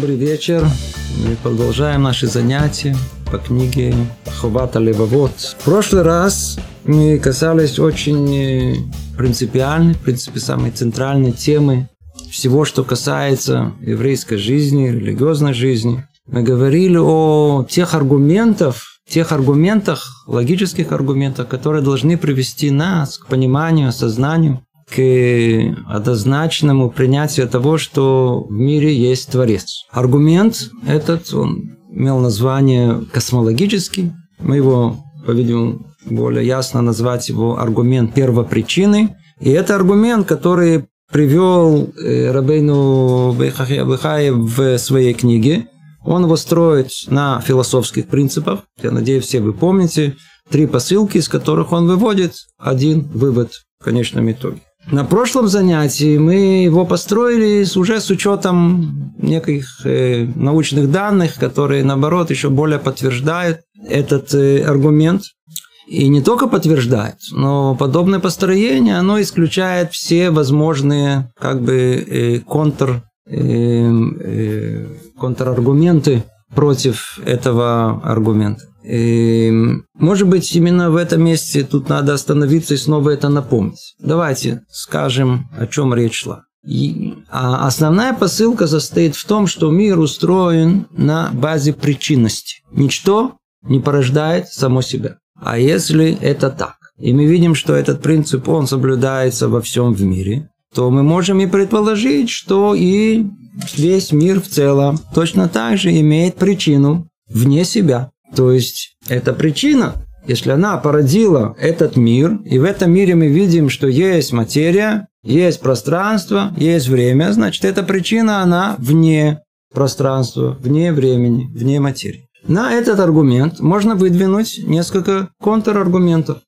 Добрый вечер. Мы продолжаем наши занятия по книге Ховата Левовод. В прошлый раз мы касались очень э, принципиальной, в принципе, самой центральной темы всего, что касается еврейской жизни, религиозной жизни. Мы говорили о тех аргументах, тех аргументах, логических аргументах, которые должны привести нас к пониманию, осознанию к однозначному принятию того, что в мире есть Творец. Аргумент этот, он имел название космологический. Мы его, по-видимому, более ясно назвать его аргумент первопричины. И это аргумент, который привел э, Рабейну Бехае в своей книге. Он его строит на философских принципах. Я надеюсь, все вы помните. Три посылки, из которых он выводит один вывод в конечном итоге. На прошлом занятии мы его построили уже с учетом неких э, научных данных, которые, наоборот, еще более подтверждают этот э, аргумент. И не только подтверждает, но подобное построение, оно исключает все возможные как бы э, контр, контраргументы против этого аргумента. И, может быть, именно в этом месте тут надо остановиться и снова это напомнить. Давайте скажем, о чем речь шла. И, а основная посылка состоит в том, что мир устроен на базе причинности. Ничто не порождает само себя. А если это так, и мы видим, что этот принцип, он соблюдается во всем в мире, то мы можем и предположить, что и весь мир в целом точно так же имеет причину вне себя. То есть, эта причина, если она породила этот мир, и в этом мире мы видим, что есть материя, есть пространство, есть время, значит, эта причина, она вне пространства, вне времени, вне материи. На этот аргумент можно выдвинуть несколько контраргументов.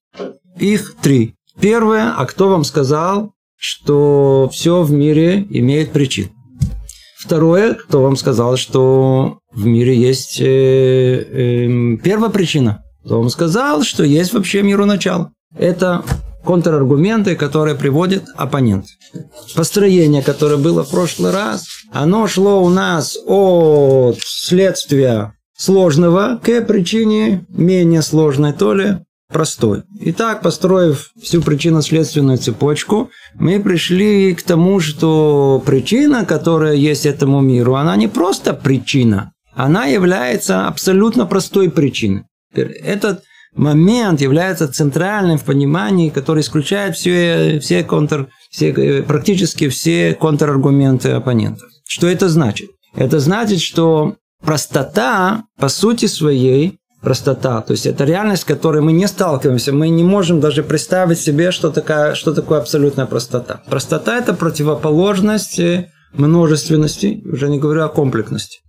Их три. Первое, а кто вам сказал, что все в мире имеет причину? Второе, кто вам сказал, что в мире есть э, э, первая причина. Кто вам сказал, что есть вообще миру начало. Это контраргументы, которые приводит оппонент. Построение, которое было в прошлый раз, оно шло у нас от следствия сложного к причине менее сложной, то ли простой. Итак, построив всю причинно-следственную цепочку, мы пришли к тому, что причина, которая есть этому миру, она не просто причина, она является абсолютно простой причиной. Этот момент является центральным в понимании, который исключает все, все контр, все, практически все контраргументы оппонентов. Что это значит? Это значит, что простота по сути своей простота. То есть это реальность, с которой мы не сталкиваемся. Мы не можем даже представить себе, что, такая, что такое абсолютная простота. Простота – это противоположность множественности, уже не говорю о комплексности,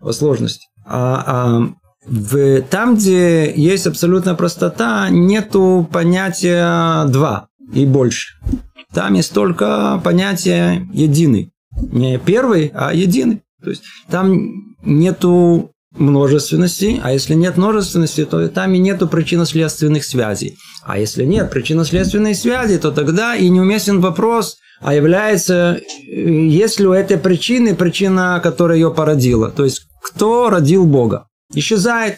о сложности. А, а в, там, где есть абсолютная простота, нету понятия два и больше. Там есть только понятие единый. Не первый, а единый. То есть там нету множественности, а если нет множественности, то там и нету причинно-следственных связей. А если нет причинно-следственной связи, то тогда и неуместен вопрос, а является, есть ли у этой причины причина, которая ее породила. То есть, кто родил Бога? Исчезает.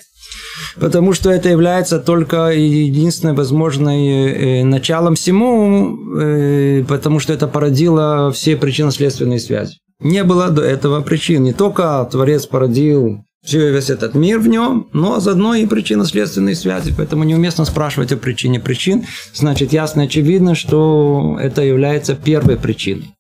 Потому что это является только единственным возможным э, началом всему, э, потому что это породило все причинно-следственные связи. Не было до этого причин. Не только Творец породил все весь этот мир в нем, но заодно и причинно-следственные связи. Поэтому неуместно спрашивать о причине причин. Значит, ясно очевидно, что это является первой причиной.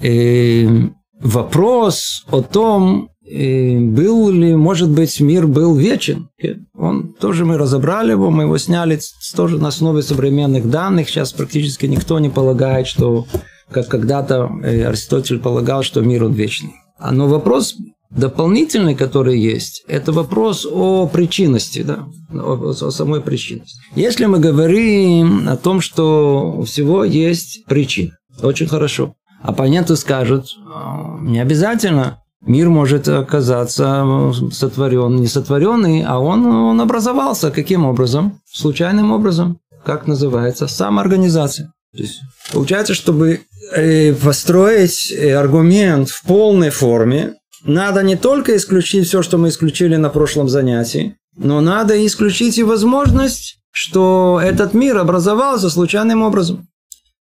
И вопрос о том, был ли, может быть, мир был вечен. Он тоже мы разобрали его, мы его сняли тоже на основе современных данных. Сейчас практически никто не полагает, что как когда-то э, Аристотель полагал, что мир он вечный. А Но вопрос Дополнительный, который есть, это вопрос о причинности, да, о, о самой причинности. Если мы говорим о том, что у всего есть причина, очень хорошо. Оппоненты скажут, «А, не обязательно мир может оказаться сотворен, не сотворенный, а он, он образовался. Каким образом? Случайным образом. Как называется? Самоорганизация. То есть, получается, чтобы э, построить э, аргумент в полной форме, надо не только исключить все, что мы исключили на прошлом занятии, но надо исключить и возможность, что этот мир образовался случайным образом.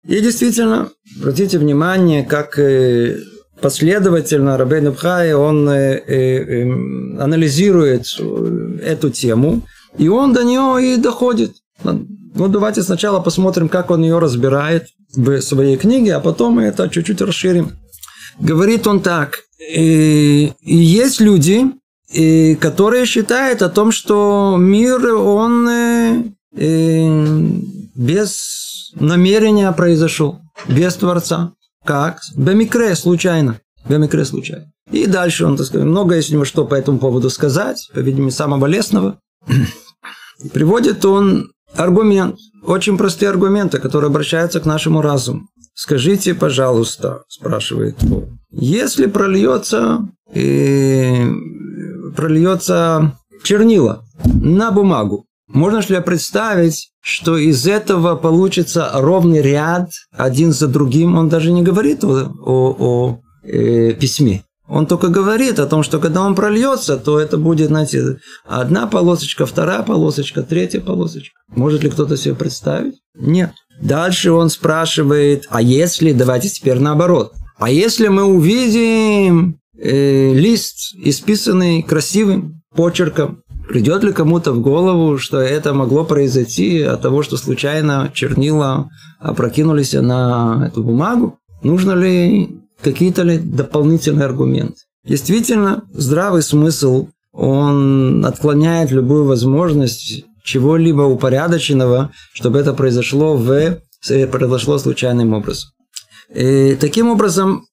И действительно, обратите внимание, как э, последовательно Рабейн Бхай, он э, э, анализирует эту тему, и он до нее и доходит. Ну, давайте сначала посмотрим, как он ее разбирает в своей книге, а потом мы это чуть-чуть расширим. Говорит он так. И есть люди, которые считают о том, что мир, он без намерения произошел, без Творца. Как? Бемикре, случайно. Бемикре, случайно. И дальше он, так сказать, много есть у него что по этому поводу сказать, по-видимому, самого лесного. Приводит он аргумент, очень простые аргументы, которые обращаются к нашему разуму. Скажите, пожалуйста, спрашивает он, если прольется, э, прольется чернила на бумагу, можно ли представить, что из этого получится ровный ряд один за другим? Он даже не говорит о, о, о э, письме. Он только говорит о том, что когда он прольется, то это будет, знаете, одна полосочка, вторая полосочка, третья полосочка. Может ли кто-то себе представить? Нет. Дальше он спрашивает, а если, давайте теперь наоборот, а если мы увидим э, лист, исписанный красивым почерком, придет ли кому-то в голову, что это могло произойти от того, что случайно чернила опрокинулись на эту бумагу? Нужно ли какие-то ли дополнительные аргументы. Действительно, здравый смысл, он отклоняет любую возможность чего-либо упорядоченного, чтобы это произошло в произошло случайным образом. И таким образом,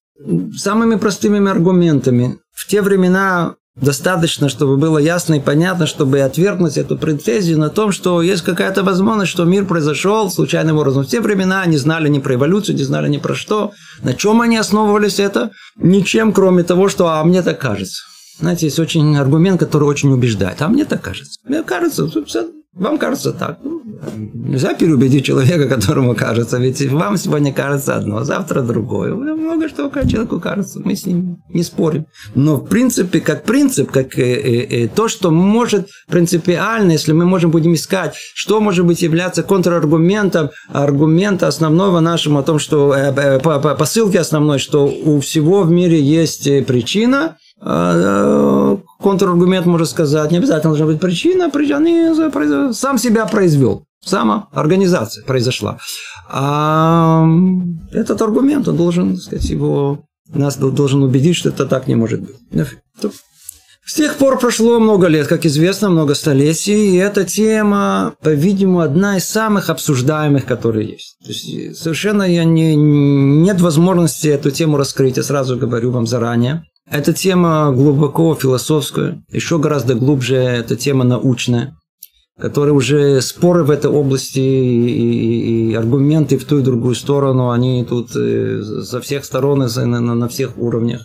самыми простыми аргументами в те времена Достаточно, чтобы было ясно и понятно, чтобы отвергнуть эту претензию на том, что есть какая-то возможность, что мир произошел случайным образом. В те времена они знали ни про эволюцию, не знали ни про что. На чем они основывались это? Ничем, кроме того, что «а мне так кажется». Знаете, есть очень аргумент, который очень убеждает. А мне так кажется. Мне кажется, вам кажется так. Ну, нельзя переубедить человека, которому кажется. Ведь вам сегодня кажется одно, завтра другое. Много что человеку кажется. Мы с ним не спорим. Но в принципе, как принцип, как э, э, э, то, что может принципиально, если мы можем будем искать, что может быть являться контраргументом аргумента основного нашему о том, что э, э, по, по, посылки основной, что у всего в мире есть э, причина – контраргумент может сказать, не обязательно должна быть причина, причина сам себя произвел, сама организация произошла. А этот аргумент, он должен, сказать, его, нас должен убедить, что это так не может быть. С тех пор прошло много лет, как известно, много столетий, и эта тема, по-видимому, одна из самых обсуждаемых, которые есть. То есть совершенно я не, нет возможности эту тему раскрыть, я сразу говорю вам заранее. Эта тема глубоко философская, еще гораздо глубже эта тема научная, которая уже споры в этой области и, и, и аргументы в ту и другую сторону, они тут э, со всех сторон и на, на, всех уровнях.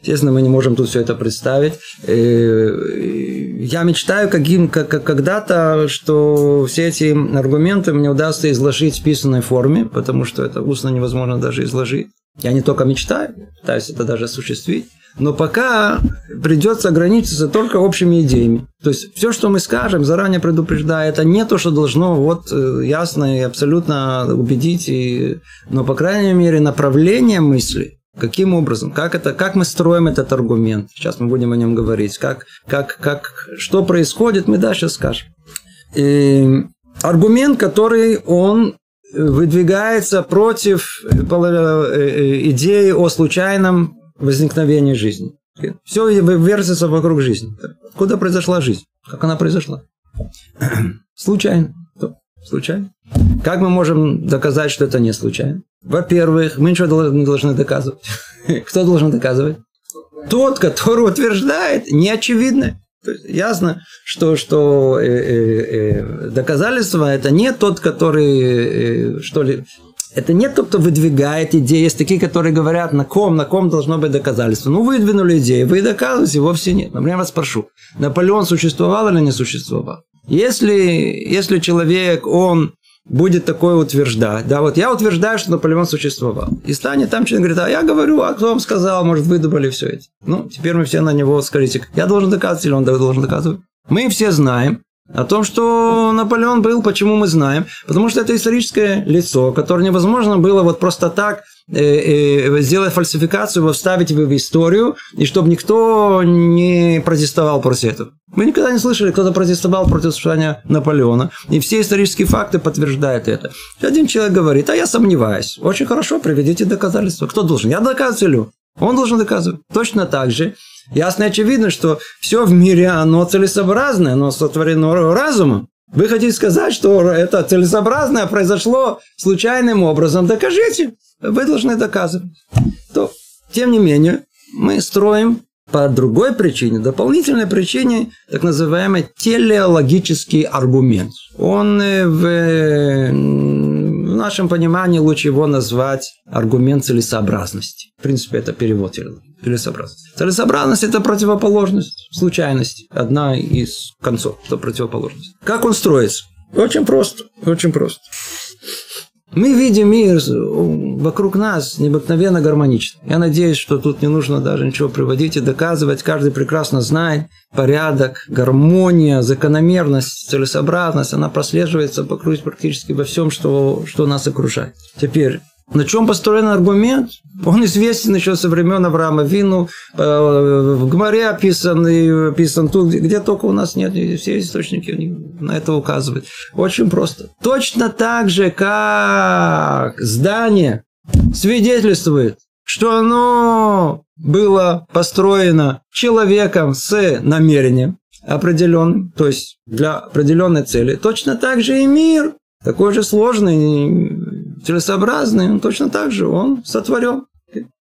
Естественно, мы не можем тут все это представить. Э, я мечтаю каким, как, когда-то, что все эти аргументы мне удастся изложить в писанной форме, потому что это устно невозможно даже изложить. Я не только мечтаю, пытаюсь это даже осуществить. Но пока придется ограничиться только общими идеями. То есть все, что мы скажем, заранее предупреждая, это не то, что должно вот э, ясно и абсолютно убедить. И... Но, по крайней мере, направление мысли, каким образом, как, это, как мы строим этот аргумент. Сейчас мы будем о нем говорить. Как, как, как, что происходит, мы дальше скажем. И аргумент, который он выдвигается против э, э, идеи о случайном возникновения жизни. Все вертится вокруг жизни. Откуда произошла жизнь? Как она произошла? Случайно. Случайно. Как мы можем доказать, что это не случайно? Во-первых, мы ничего не должны доказывать. Кто должен доказывать? Тот, который утверждает неочевидное. Ясно, что, что э, э, э, доказательство это не тот, который э, что ли это не тот, кто выдвигает идеи. Есть такие, которые говорят, на ком, на ком должно быть доказательство. Ну, выдвинули идею, вы доказываете, вовсе нет. Например, я вас спрошу, Наполеон существовал или не существовал? Если, если человек, он будет такое утверждать, да, вот я утверждаю, что Наполеон существовал. И станет там человек говорит, а я говорю, а кто вам сказал, может, выдумали все это. Ну, теперь мы все на него скажите, я должен доказывать или он должен доказывать? Мы все знаем, о том, что Наполеон был, почему мы знаем? Потому что это историческое лицо, которое невозможно было вот просто так э, э, сделать фальсификацию, вставить его в историю, и чтобы никто не протестовал против этого. Мы никогда не слышали, кто-то протестовал против существования Наполеона. И все исторические факты подтверждают это. Один человек говорит, а я сомневаюсь. Очень хорошо, приведите доказательства. Кто должен? Я доказываю. Он должен доказывать. Точно так же Ясно и очевидно, что все в мире, оно целесообразное, оно сотворено разумом. Вы хотите сказать, что это целесообразное произошло случайным образом? Докажите. Вы должны доказывать. То, тем не менее, мы строим по другой причине, дополнительной причине, так называемый телеологический аргумент. Он э, в, в нашем понимании лучше его назвать аргумент целесообразности. В принципе, это перевод целесообразности. Целесообразность – это противоположность, случайность. Одна из концов, это противоположность. Как он строится? Очень просто, очень просто. Мы видим мир вокруг нас необыкновенно гармонично. Я надеюсь, что тут не нужно даже ничего приводить и доказывать. Каждый прекрасно знает порядок, гармония, закономерность, целесообразность. Она прослеживается практически во всем, что, что нас окружает. Теперь, на чем построен аргумент? Он известен еще со времен Авраама Вину, э, в Гмаре описан, и описан тут, где только у нас нет, все источники на это указывают. Очень просто. Точно так же, как здание свидетельствует, что оно было построено человеком с намерением определенным, то есть для определенной цели, точно так же и мир такой же сложный, целесообразный, он точно так же, он сотворен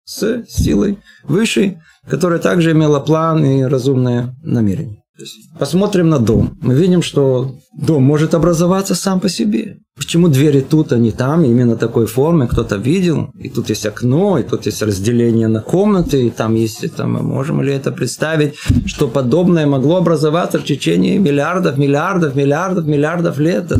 с силой высшей, которая также имела план и разумное намерение. Посмотрим на дом. Мы видим, что дом может образоваться сам по себе. Почему двери тут, а не там, именно такой формы, кто-то видел, и тут есть окно, и тут есть разделение на комнаты, и там есть, там, мы можем ли это представить, что подобное могло образоваться в течение миллиардов, миллиардов, миллиардов, миллиардов лет.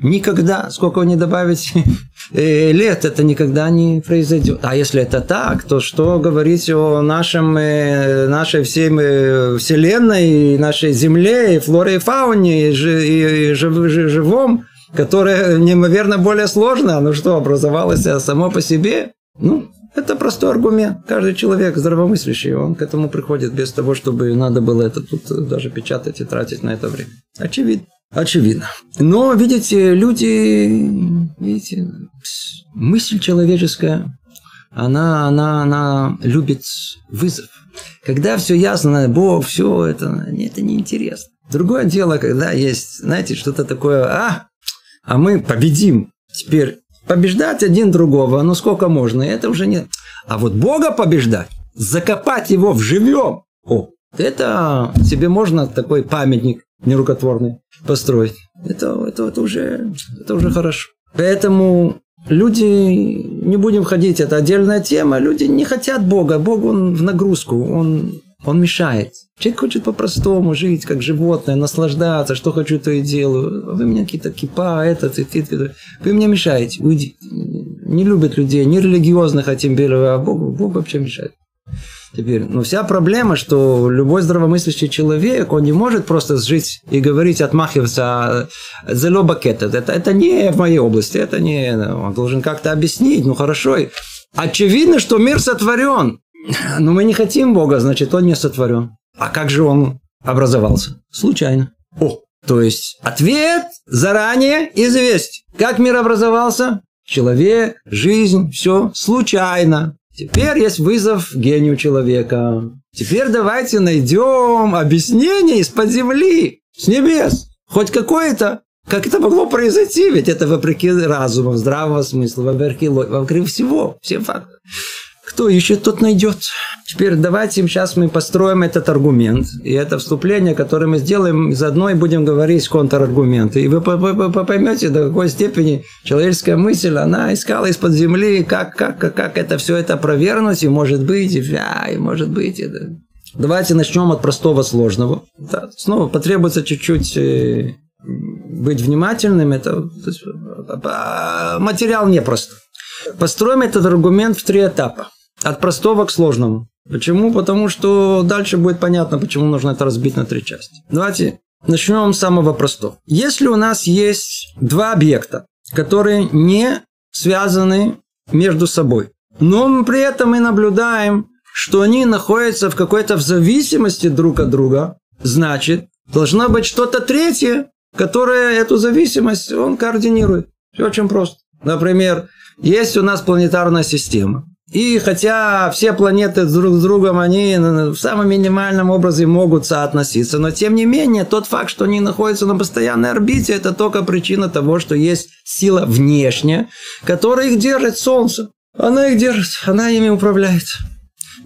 Никогда, сколько не добавите э, лет, это никогда не произойдет. А если это так, то что говорить о нашем, э, нашей всей э, вселенной, нашей земле, и флоре и фауне, и, и, и живом, которое неимоверно более сложно, ну что, образовалось само по себе? Ну, это простой аргумент. Каждый человек здравомыслящий, он к этому приходит без того, чтобы надо было это тут даже печатать и тратить на это время. Очевидно. Очевидно. Но, видите, люди, видите, мысль человеческая, она, она, она любит вызов. Когда все ясно, Бог, все это, это неинтересно. Другое дело, когда есть, знаете, что-то такое, а, а мы победим. Теперь побеждать один другого, ну сколько можно, это уже нет. А вот Бога побеждать, закопать его в живем, о, это себе можно такой памятник нерукотворный построить. Это, это, это, уже, это уже хорошо. Поэтому люди, не будем ходить, это отдельная тема, люди не хотят Бога. Бог, он в нагрузку, он, он мешает. Человек хочет по-простому жить, как животное, наслаждаться, что хочу, то и делаю. Вы меня какие-то кипа, этот, этот, вы мне мешаете. Уйди. Не любят людей, не религиозных, а тем более, а Бог, Бог вообще мешает. Теперь, ну, вся проблема, что любой здравомыслящий человек, он не может просто жить и говорить, отмахиваться за лобакет. Это, это не в моей области, это не... Он должен как-то объяснить, ну, хорошо. Очевидно, что мир сотворен. Но мы не хотим Бога, значит, он не сотворен. А как же он образовался? Случайно. О, то есть ответ заранее известен. Как мир образовался? Человек, жизнь, все случайно. Теперь есть вызов гению человека. Теперь давайте найдем объяснение из-под земли, с небес. Хоть какое-то. Как это могло произойти? Ведь это вопреки разуму, здравого смысла, вопреки, вопреки всего, всем фактам. Кто ищет, тот найдет. Теперь давайте сейчас мы построим этот аргумент. И это вступление, которое мы сделаем, заодно и будем говорить контраргументы. И вы поймете, до какой степени человеческая мысль, она искала из-под земли, как, как, как, как это все это провернуть, и может быть, и, а, и может быть. И, да. Давайте начнем от простого сложного. Да, снова потребуется чуть-чуть э, быть внимательным. Это материал непрост. Построим этот аргумент в три этапа. От простого к сложному. Почему? Потому что дальше будет понятно, почему нужно это разбить на три части. Давайте начнем с самого простого. Если у нас есть два объекта, которые не связаны между собой, но при этом мы наблюдаем, что они находятся в какой-то в зависимости друг от друга, значит, должно быть что-то третье, которое эту зависимость он координирует. Все очень просто. Например, есть у нас планетарная система. И хотя все планеты друг с другом, они в самом минимальном образе могут соотноситься, но тем не менее, тот факт, что они находятся на постоянной орбите, это только причина того, что есть сила внешняя, которая их держит, Солнце. Она их держит, она ими управляет.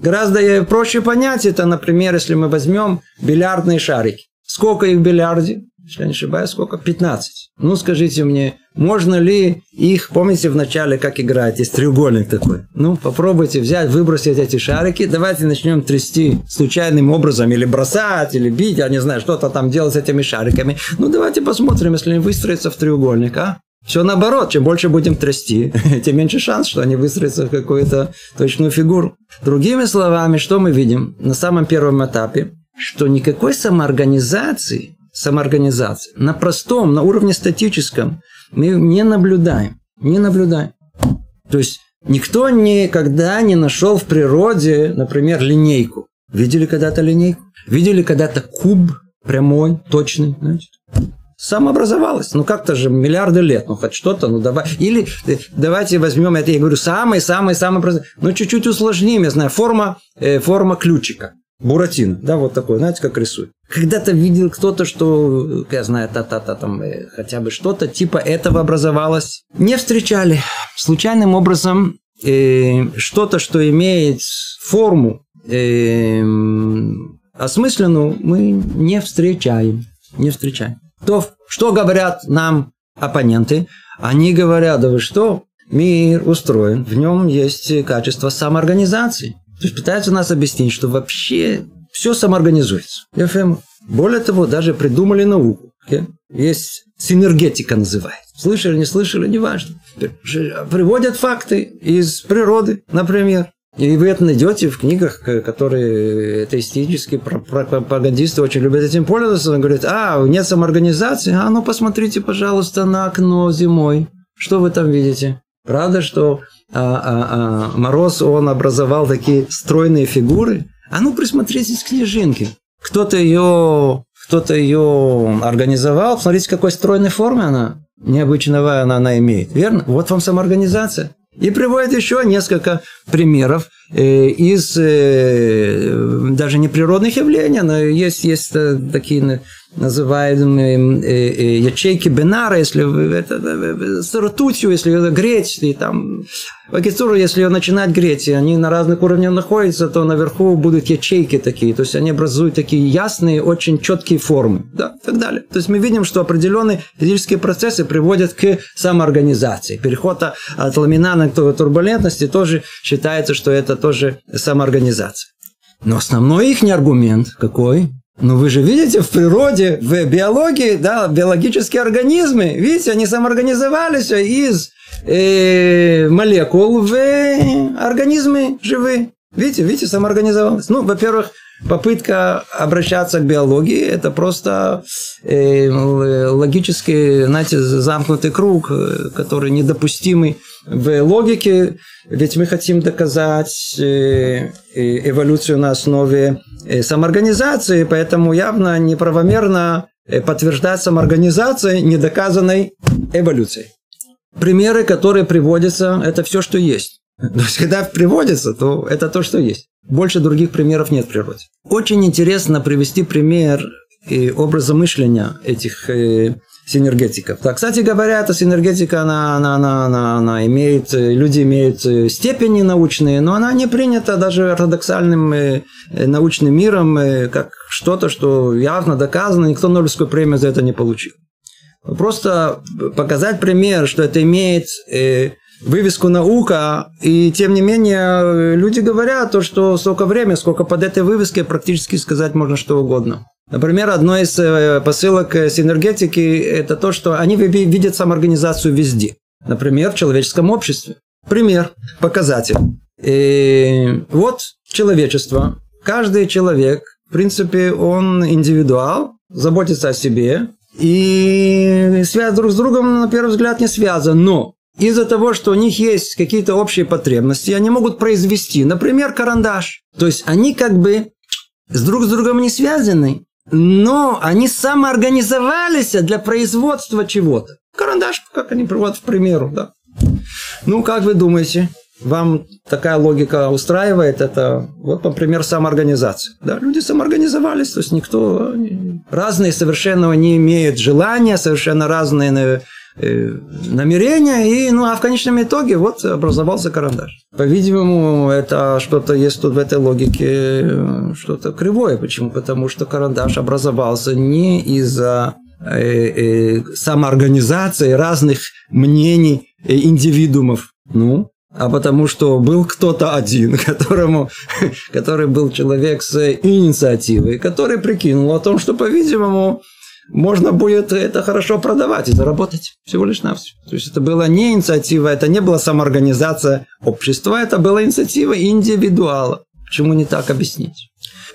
Гораздо проще понять это, например, если мы возьмем бильярдные шарики. Сколько их в бильярде? если я не ошибаюсь, сколько? 15. Ну, скажите мне, можно ли их, помните в начале, как играть, есть треугольник такой. Ну, попробуйте взять, выбросить эти шарики, давайте начнем трясти случайным образом, или бросать, или бить, я не знаю, что-то там делать с этими шариками. Ну, давайте посмотрим, если они выстроятся в треугольник, а? Все наоборот, чем больше будем трясти, тем меньше шанс, что они выстроятся в какую-то точную фигуру. Другими словами, что мы видим на самом первом этапе? Что никакой самоорганизации самоорганизации. На простом, на уровне статическом мы не наблюдаем. Не наблюдаем. То есть никто никогда не нашел в природе, например, линейку. Видели когда-то линейку? Видели когда-то куб прямой, точный? Знаете? самообразовалась. Ну, как-то же миллиарды лет, ну, хоть что-то, ну, давай. Или э, давайте возьмем, это я говорю, самый-самый-самый, ну, чуть-чуть усложним, я знаю, форма, э, форма ключика. Буратино, да, вот такой, знаете, как рисует. Когда-то видел кто-то, что, я знаю, та-та-та, там, э, хотя бы что-то типа этого образовалось. Не встречали. Случайным образом э, что-то, что имеет форму э, осмысленную, мы не встречаем. Не встречаем. То, что говорят нам оппоненты? Они говорят, да вы что, мир устроен, в нем есть качество самоорганизации. То есть пытаются нас объяснить, что вообще все самоорганизуется. Более того, даже придумали науку. Есть синергетика называется. Слышали, не слышали, неважно. Приводят факты из природы, например. И вы это найдете в книгах, которые атеистические пропагандисты очень любят этим пользоваться. Он говорит, а, нет самоорганизации? А ну посмотрите, пожалуйста, на окно зимой. Что вы там видите? Правда, что а, а, а, Мороз, он образовал такие стройные фигуры. А ну, присмотритесь к снежинке. Кто-то ее, кто-то ее организовал. Посмотрите, какой стройной формы она, необычного она, она имеет. Верно? Вот вам самоорганизация. И приводит еще несколько примеров из э, даже не природных явлений, но есть, есть э, такие называемые э, э, ячейки Бенара, если это, с ртутью, если греть, и там Вакицуру, если ее начинать греть, и они на разных уровнях находятся, то наверху будут ячейки такие, то есть они образуют такие ясные, очень четкие формы, да, и так далее. То есть мы видим, что определенные физические процессы приводят к самоорганизации. Переход от ламинана к турбулентности тоже считается, что это тоже самоорганизация. Но основной их аргумент какой? Ну вы же видите в природе, в биологии, да, биологические организмы, видите, они самоорганизовались из э, молекул в организмы живые. Видите, видите, самоорганизовалась. Ну, во-первых, попытка обращаться к биологии – это просто э, логический, знаете, замкнутый круг, э, который недопустимый в логике, ведь мы хотим доказать э, э, эволюцию на основе э, самоорганизации, поэтому явно неправомерно подтверждать самоорганизацию недоказанной эволюцией. Примеры, которые приводятся, это все, что есть. То есть, когда приводится, то это то, что есть. Больше других примеров нет в природе. Очень интересно привести пример образа мышления этих синергетиков. Так, кстати говоря, эта синергетика, она, она, она, она, она имеет, люди имеют э, степени научные, но она не принята даже ортодоксальным э, э, научным миром как что-то, что явно доказано, никто Нобелевскую премию за это не получил. Просто показать пример, что это имеет вывеску наука, и тем не менее люди говорят то, что столько времени, сколько под этой вывеской, практически сказать можно что угодно. Например, одно из э, посылок синергетики – это то, что они видят самоорганизацию везде. Например, в человеческом обществе. Пример, показатель. И вот человечество. Каждый человек, в принципе, он индивидуал, заботится о себе, и связь друг с другом, на первый взгляд, не связан. Но из-за того, что у них есть какие-то общие потребности, они могут произвести, например, карандаш. То есть они как бы с друг с другом не связаны, но они самоорганизовались для производства чего-то. Карандаш, как они приводят в примеру, да. Ну, как вы думаете, вам такая логика устраивает, это вот, например, самоорганизация. Да, люди самоорганизовались, то есть никто... Разные совершенно не имеют желания, совершенно разные намерения, и, ну, а в конечном итоге вот образовался карандаш. По-видимому, это что-то есть тут в этой логике, э, что-то кривое. Почему? Потому что карандаш образовался не из-за э, самоорганизации разных мнений индивидуумов. Ну, а потому что был кто-то один, которому, который был человек с инициативой, который прикинул о том, что, по-видимому, можно будет это хорошо продавать и заработать всего лишь на все. То есть это была не инициатива, это не была самоорганизация общества, это была инициатива индивидуала. Почему не так объяснить?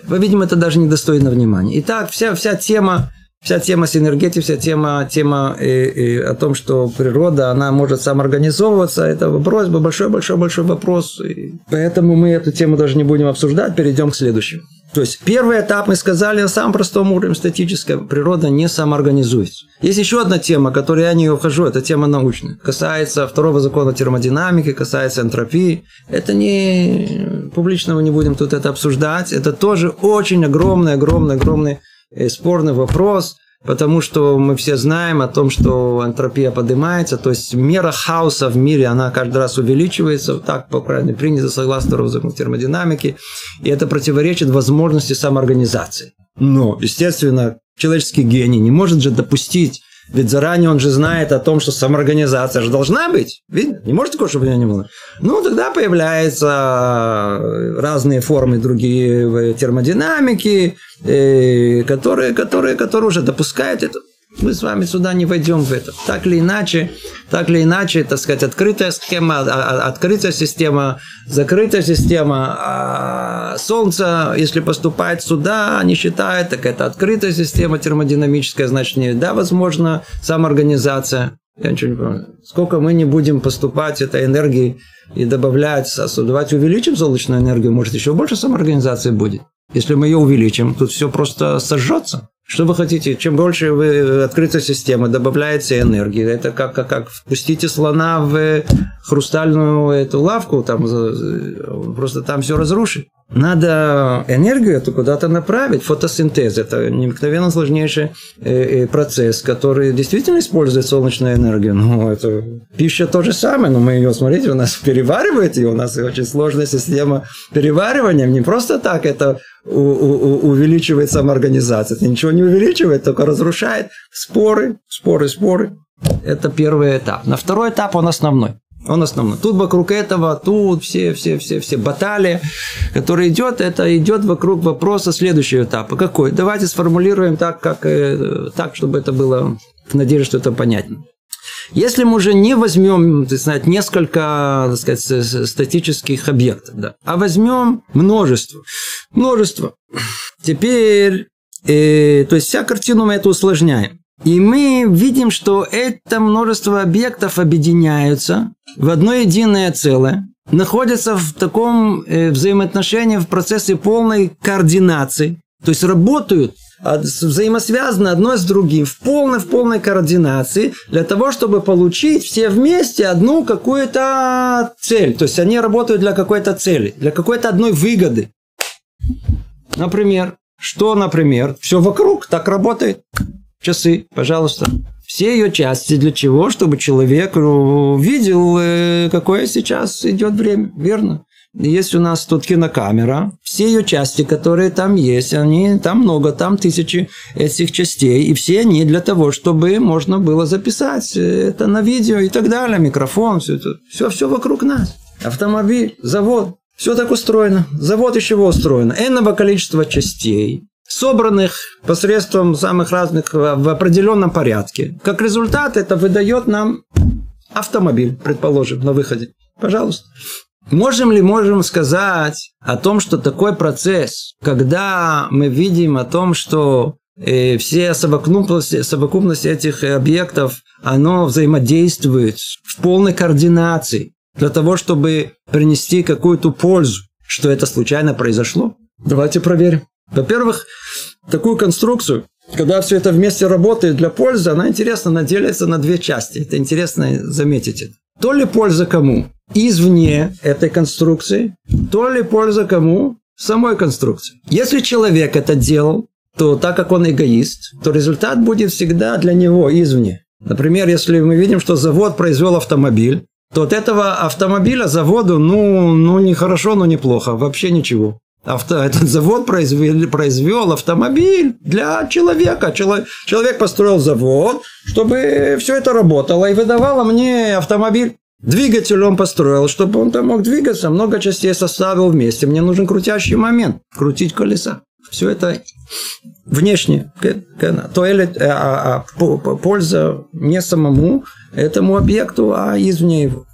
По-видимому, это даже недостойно внимания. Итак, вся, вся тема вся тема синергетики, вся тема, тема и, э, и э, о том, что природа, она может самоорганизовываться, это вопрос, большой-большой-большой вопрос. И поэтому мы эту тему даже не будем обсуждать, перейдем к следующему. То есть первый этап мы сказали на самом простом уровне статическая природа не самоорганизуется. Есть еще одна тема, которой я не ухожу, это тема научная. Касается второго закона термодинамики, касается энтропии. Это не публично мы не будем тут это обсуждать. Это тоже очень огромный, огромный, огромный Э, спорный вопрос, потому что мы все знаем о том, что антропия поднимается, то есть мера хаоса в мире, она каждый раз увеличивается, так, по крайней мере, принято согласно закону термодинамики, и это противоречит возможности самоорганизации. Но, естественно, человеческий гений не может же допустить ведь заранее он же знает о том, что самоорганизация же должна быть. Видно? Не может такого, чтобы у него не было. Ну, тогда появляются разные формы другие термодинамики, э, которые, которые, которые уже допускают это мы с вами сюда не войдем в это. Так или иначе, так или иначе, так сказать, открытая схема, а, а, открытая система, закрытая система. А Солнце, если поступает сюда, не считает, так это открытая система термодинамическая, значит, не, да, возможно, самоорганизация. Я ничего не понимаю. Сколько мы не будем поступать этой энергии и добавлять, создавать, увеличим солнечную энергию, может, еще больше самоорганизации будет. Если мы ее увеличим, тут все просто сожжется. Что вы хотите? Чем больше вы открытой системы добавляете энергии, это как, как, как впустите слона в хрустальную эту лавку, там просто там все разрушит. Надо энергию эту куда-то направить. Фотосинтез – это необыкновенно сложнейший э, э, процесс, который действительно использует солнечную энергию. Ну, это пища то же самое, но мы ее, смотрите, у нас переваривает ее, у нас очень сложная система переваривания. Не просто так это увеличивает самоорганизация. Это ничего не увеличивает, только разрушает. Споры, споры, споры. Это первый этап. На второй этап он основной. Он основной. Тут вокруг этого, тут все, все, все, все баталии, которые идет, это идет вокруг вопроса следующего этапа. Какой? Давайте сформулируем так, как, э, так, чтобы это было, в надежде, что это понятно. Если мы уже не возьмем, так сказать, несколько так сказать, статических объектов, да, а возьмем множество, множество, теперь, э, то есть вся картину мы это усложняем. И мы видим, что это множество объектов объединяются в одно единое целое, находятся в таком э, взаимоотношении, в процессе полной координации, то есть работают взаимосвязаны одно с другим в полной, в полной координации для того, чтобы получить все вместе одну какую-то цель. То есть они работают для какой-то цели, для какой-то одной выгоды. Например, что, например, все вокруг так работает. Часы, пожалуйста. Все ее части для чего? Чтобы человек ну, видел, э, какое сейчас идет время, верно? Есть у нас тут кинокамера. Все ее части, которые там есть, они там много, там тысячи этих частей. И все они для того, чтобы можно было записать это на видео и так далее. Микрофон, все это. Все, все вокруг нас. Автомобиль, завод. Все так устроено. Завод из чего устроен? Энного количества частей собранных посредством самых разных в определенном порядке. Как результат это выдает нам автомобиль, предположим, на выходе. Пожалуйста. Можем ли можем сказать о том, что такой процесс, когда мы видим о том, что э, все совокупности, совокупности этих объектов, оно взаимодействует в полной координации для того, чтобы принести какую-то пользу, что это случайно произошло? Давайте проверим. Во-первых, такую конструкцию, когда все это вместе работает для пользы, она интересна, она делится на две части. Это интересно заметить. То ли польза кому? извне этой конструкции, то ли польза кому? Самой конструкции. Если человек это делал, то так как он эгоист, то результат будет всегда для него извне. Например, если мы видим, что завод произвел автомобиль, то от этого автомобиля заводу, ну, ну не хорошо, но неплохо, вообще ничего. Авто, этот завод произвел, произвел автомобиль для человека. Человек, человек построил завод, чтобы все это работало и выдавало мне автомобиль. Двигатель он построил, чтобы он там мог двигаться, много частей составил вместе. Мне нужен крутящий момент, крутить колеса. Все это внешне. То или, а, а, польза не самому этому объекту, а извне его.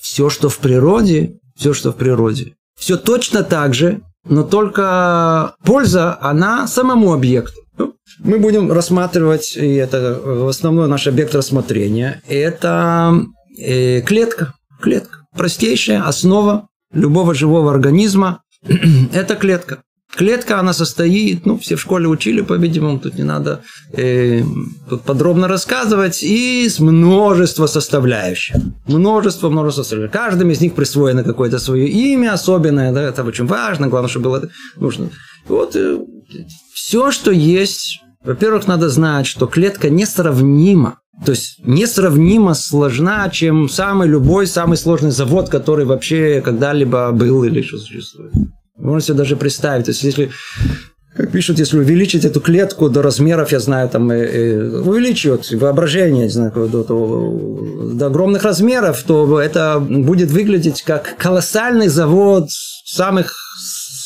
Все, что в природе, все, что в природе, все точно так же, но только польза, она самому объекту. Ну, мы будем рассматривать, и это основной наш объект рассмотрения, это э, клетка. Клетка. Простейшая основа любого живого организма – это клетка. Клетка, она состоит, ну, все в школе учили, по-видимому, тут не надо э, тут подробно рассказывать, из множества составляющих. Множество, множество составляющих. Каждым из них присвоено какое-то свое имя особенное, да, это очень важно, главное, чтобы было нужно. Вот э, все, что есть, во-первых, надо знать, что клетка несравнима то есть несравнимо сложна, чем самый любой, самый сложный завод, который вообще когда-либо был или еще существует. Можно себе даже представить. То есть если как пишут, если увеличить эту клетку до размеров, я знаю, там, э, э, увеличивать воображение, не знаю, до, до, до огромных размеров, то это будет выглядеть как колоссальный завод самых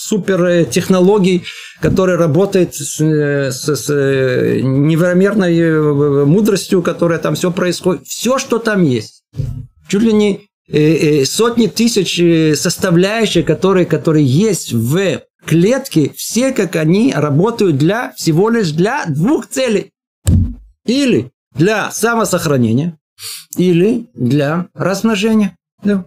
супер технологий, который работает с, с, с невероятной э, мудростью, которая там все происходит. Все, что там есть. Чуть ли не э, э, сотни тысяч составляющих, которые, которые есть в клетке, все как они работают для всего лишь для двух целей. Или для самосохранения, или для размножения. Да.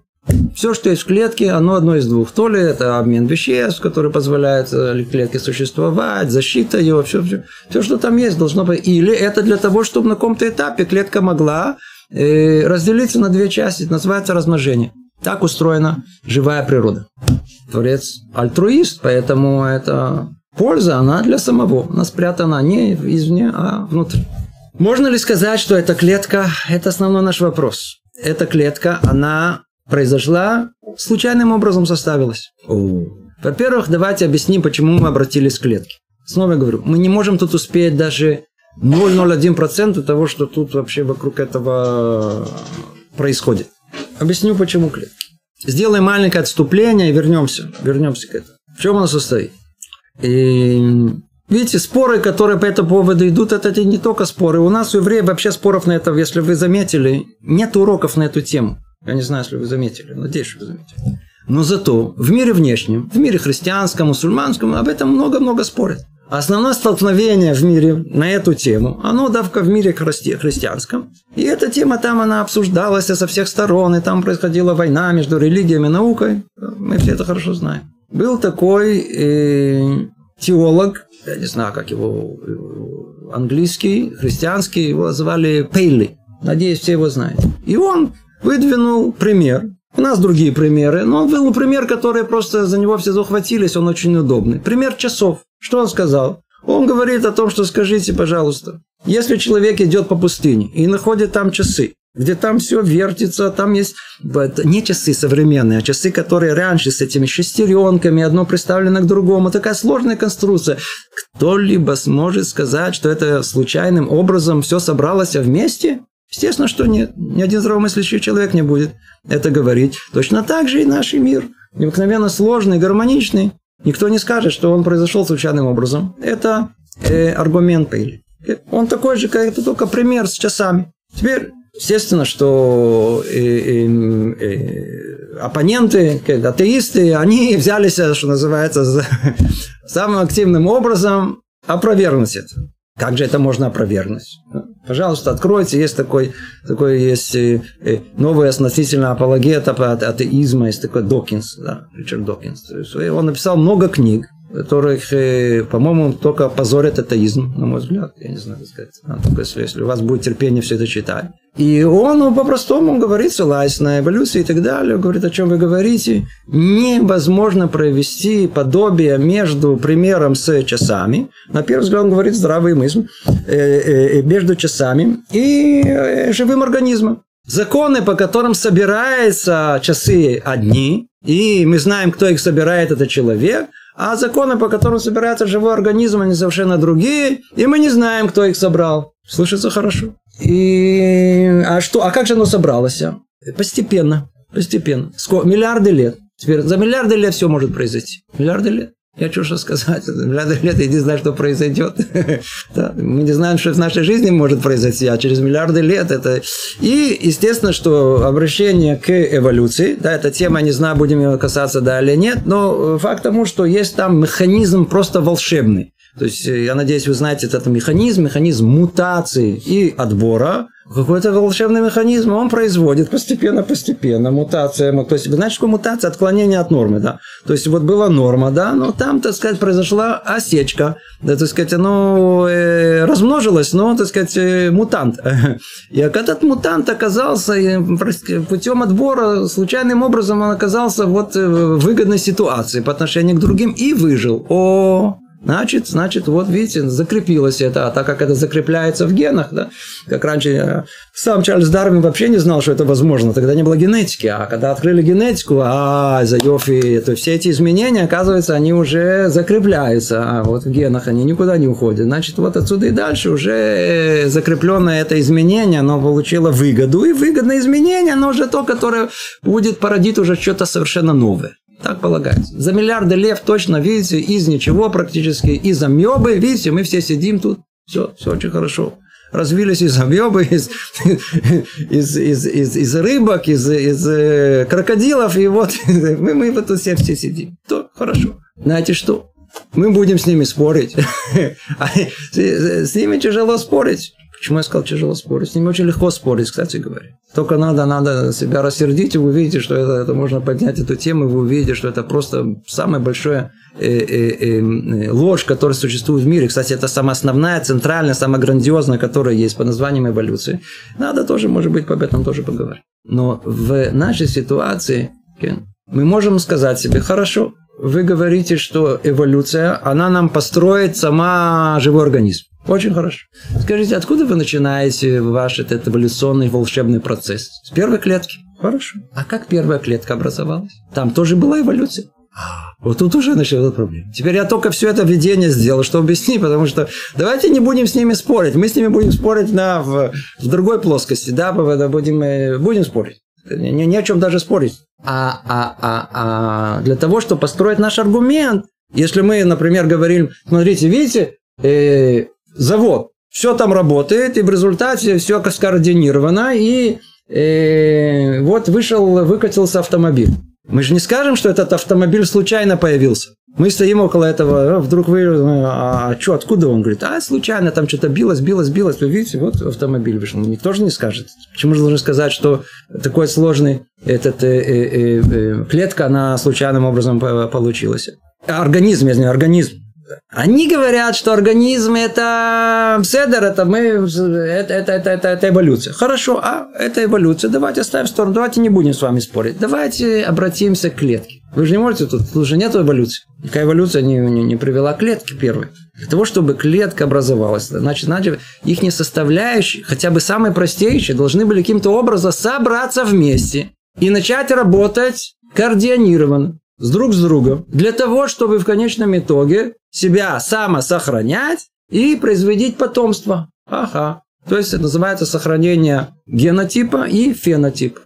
Все, что есть в клетке, оно одно из двух. То ли это обмен веществ, который позволяет э, клетке существовать, защита ее, все, все, все, что там есть, должно быть. Или это для того, чтобы на каком-то этапе клетка могла э, разделиться на две части. называется размножение. Так устроена живая природа. Творец альтруист, поэтому это польза, она для самого. Она спрятана не извне, а внутри. Можно ли сказать, что эта клетка, это основной наш вопрос. Эта клетка, она произошла, случайным образом составилась. Во-первых, давайте объясним, почему мы обратились к клетке. Снова говорю, мы не можем тут успеть даже 0,01% того, что тут вообще вокруг этого происходит. Объясню, почему клетки. Сделаем маленькое отступление и вернемся. Вернемся к этому. В чем оно состоит? И Видите, споры, которые по этому поводу идут, это не только споры. У нас у евреев вообще споров на это, если вы заметили, нет уроков на эту тему. Я не знаю, если вы заметили, надеюсь, вы заметили. Но зато в мире внешнем, в мире христианском, мусульманском, об этом много-много спорят. Основное столкновение в мире на эту тему, оно давка в мире христи- христианском. И эта тема там, она обсуждалась со всех сторон, и там происходила война между религией и наукой. Мы все это хорошо знаем. Был такой э, теолог, я не знаю, как его э, английский, христианский, его звали Пейли. Надеюсь, все его знают. И он выдвинул пример. У нас другие примеры, но он выдвинул пример, который просто за него все захватились, он очень удобный. Пример часов. Что он сказал? Он говорит о том, что скажите, пожалуйста, если человек идет по пустыне и находит там часы, где там все вертится, там есть не часы современные, а часы, которые раньше с этими шестеренками, одно приставлено к другому, такая сложная конструкция. Кто-либо сможет сказать, что это случайным образом все собралось вместе? Естественно, что нет. Ни один здравомыслящий человек не будет это говорить. Точно так же и наш мир. Необыкновенно сложный, гармоничный. Никто не скажет, что он произошел случайным образом. Это э, аргумент Пейли. Он такой же, как это только пример с часами. Теперь, естественно, что э, э, э, оппоненты, атеисты, они взялись, что называется, самым активным образом опровергнуть это. Как же это можно опровергнуть? Пожалуйста, откройте, есть такой, такой есть э, э, новый относительно апологет атеизма, есть такой Докинс, да, Ричард Докинс. Он написал много книг, которых, э, по-моему, только позорят атеизм, на мой взгляд, я не знаю, сказать. А, только если, если у вас будет терпение все это читать. И он ну, по-простому говорит, ссылаясь на эволюцию и так далее, говорит, о чем вы говорите. Невозможно провести подобие между примером с часами. На первый взгляд он говорит здравый мысль. Э, э, между часами и живым организмом. Законы, по которым собираются часы одни, и мы знаем, кто их собирает, это человек, а законы, по которым собирается живой организм, они совершенно другие, и мы не знаем, кто их собрал. Слышится хорошо. И... А что? А как же оно собралось? Постепенно. Постепенно. Сколько? Миллиарды лет. Теперь за миллиарды лет все может произойти. Миллиарды лет. Я что сказать. Миллиарды лет я не знаю, что произойдет. да, мы не знаем, что в нашей жизни может произойти, а через миллиарды лет это... И, естественно, что обращение к эволюции, да, эта тема, не знаю, будем ее касаться, да или нет, но факт тому, что есть там механизм просто волшебный. То есть, я надеюсь, вы знаете этот механизм, механизм мутации и отбора, какой-то волшебный механизм, он производит постепенно-постепенно мутация. То есть, вы знаете, что мутация? Отклонение от нормы, да. То есть, вот была норма, да, но там, так сказать, произошла осечка. Да, так сказать, оно э, размножилось, но, так сказать, э, мутант. И этот мутант оказался э, путем отбора, случайным образом он оказался вот э, в выгодной ситуации по отношению к другим и выжил. О, Значит, значит, вот видите, закрепилось это, а так как это закрепляется в генах, да, как раньше э, сам Чарльз Дарвин вообще не знал, что это возможно, тогда не было генетики, а когда открыли генетику, а, за Йофи, то все эти изменения, оказывается, они уже закрепляются, а вот в генах они никуда не уходят, значит, вот отсюда и дальше уже закрепленное это изменение, оно получило выгоду, и выгодное изменение, оно уже то, которое будет породить уже что-то совершенно новое. Так полагается. За миллиарды лев точно, видите, из ничего практически, из амебы, видите, мы все сидим тут, все, все очень хорошо. Развились из амебы, из, из, из, из, из рыбок, из, из э, крокодилов, и вот мы, мы вот тут все, все сидим. То хорошо. Знаете что? Мы будем с ними спорить. А с ними тяжело спорить. Почему я сказал тяжело спорить? С ними очень легко спорить, кстати говоря. Только надо, надо себя рассердить, и вы увидите, что это, это можно поднять эту тему, и вы увидите, что это просто самая большая э, э, э, ложь, которая существует в мире. Кстати, это самая основная, центральная, самая грандиозная, которая есть по названием эволюции. Надо тоже, может быть, об этом тоже поговорить. Но в нашей ситуации мы можем сказать себе, хорошо, вы говорите, что эволюция, она нам построит сама живой организм. Очень хорошо. Скажите, откуда вы начинаете ваш этот эволюционный волшебный процесс? С первой клетки? Хорошо. А как первая клетка образовалась? Там тоже была эволюция. А, вот тут уже началась проблема. Теперь я только все это введение сделал, что объяснить, потому что давайте не будем с ними спорить. Мы с ними будем спорить на, в, в другой плоскости, да, будем, э, будем спорить. Не, не о чем даже спорить. А, а, а, а для того, чтобы построить наш аргумент, если мы, например, говорим, смотрите, видите, э, завод. Все там работает, и в результате все скоординировано, и э, вот вышел, выкатился автомобиль. Мы же не скажем, что этот автомобиль случайно появился. Мы стоим около этого, а вдруг вы, а, а что, откуда он? Говорит, а случайно там что-то билось, билось, билось. Вы видите, вот автомобиль вышел. Никто же не скажет. Почему же должен сказать, что такой сложный этот, э, э, э, клетка, она случайным образом получилась? Организм, я знаю, организм. Они говорят, что организм это седер, это мы, это, это, это, это, это эволюция. Хорошо, а это эволюция, давайте оставим в сторону, давайте не будем с вами спорить. Давайте обратимся к клетке. Вы же не можете тут, тут же нет эволюции. Никакая эволюция не, не, не привела к клетке первой. Для того, чтобы клетка образовалась, значит, значит, их не составляющие, хотя бы самые простейшие, должны были каким-то образом собраться вместе и начать работать координированно с друг с другом, для того, чтобы в конечном итоге себя самосохранять и производить потомство. Ага. То есть это называется сохранение генотипа и фенотипа.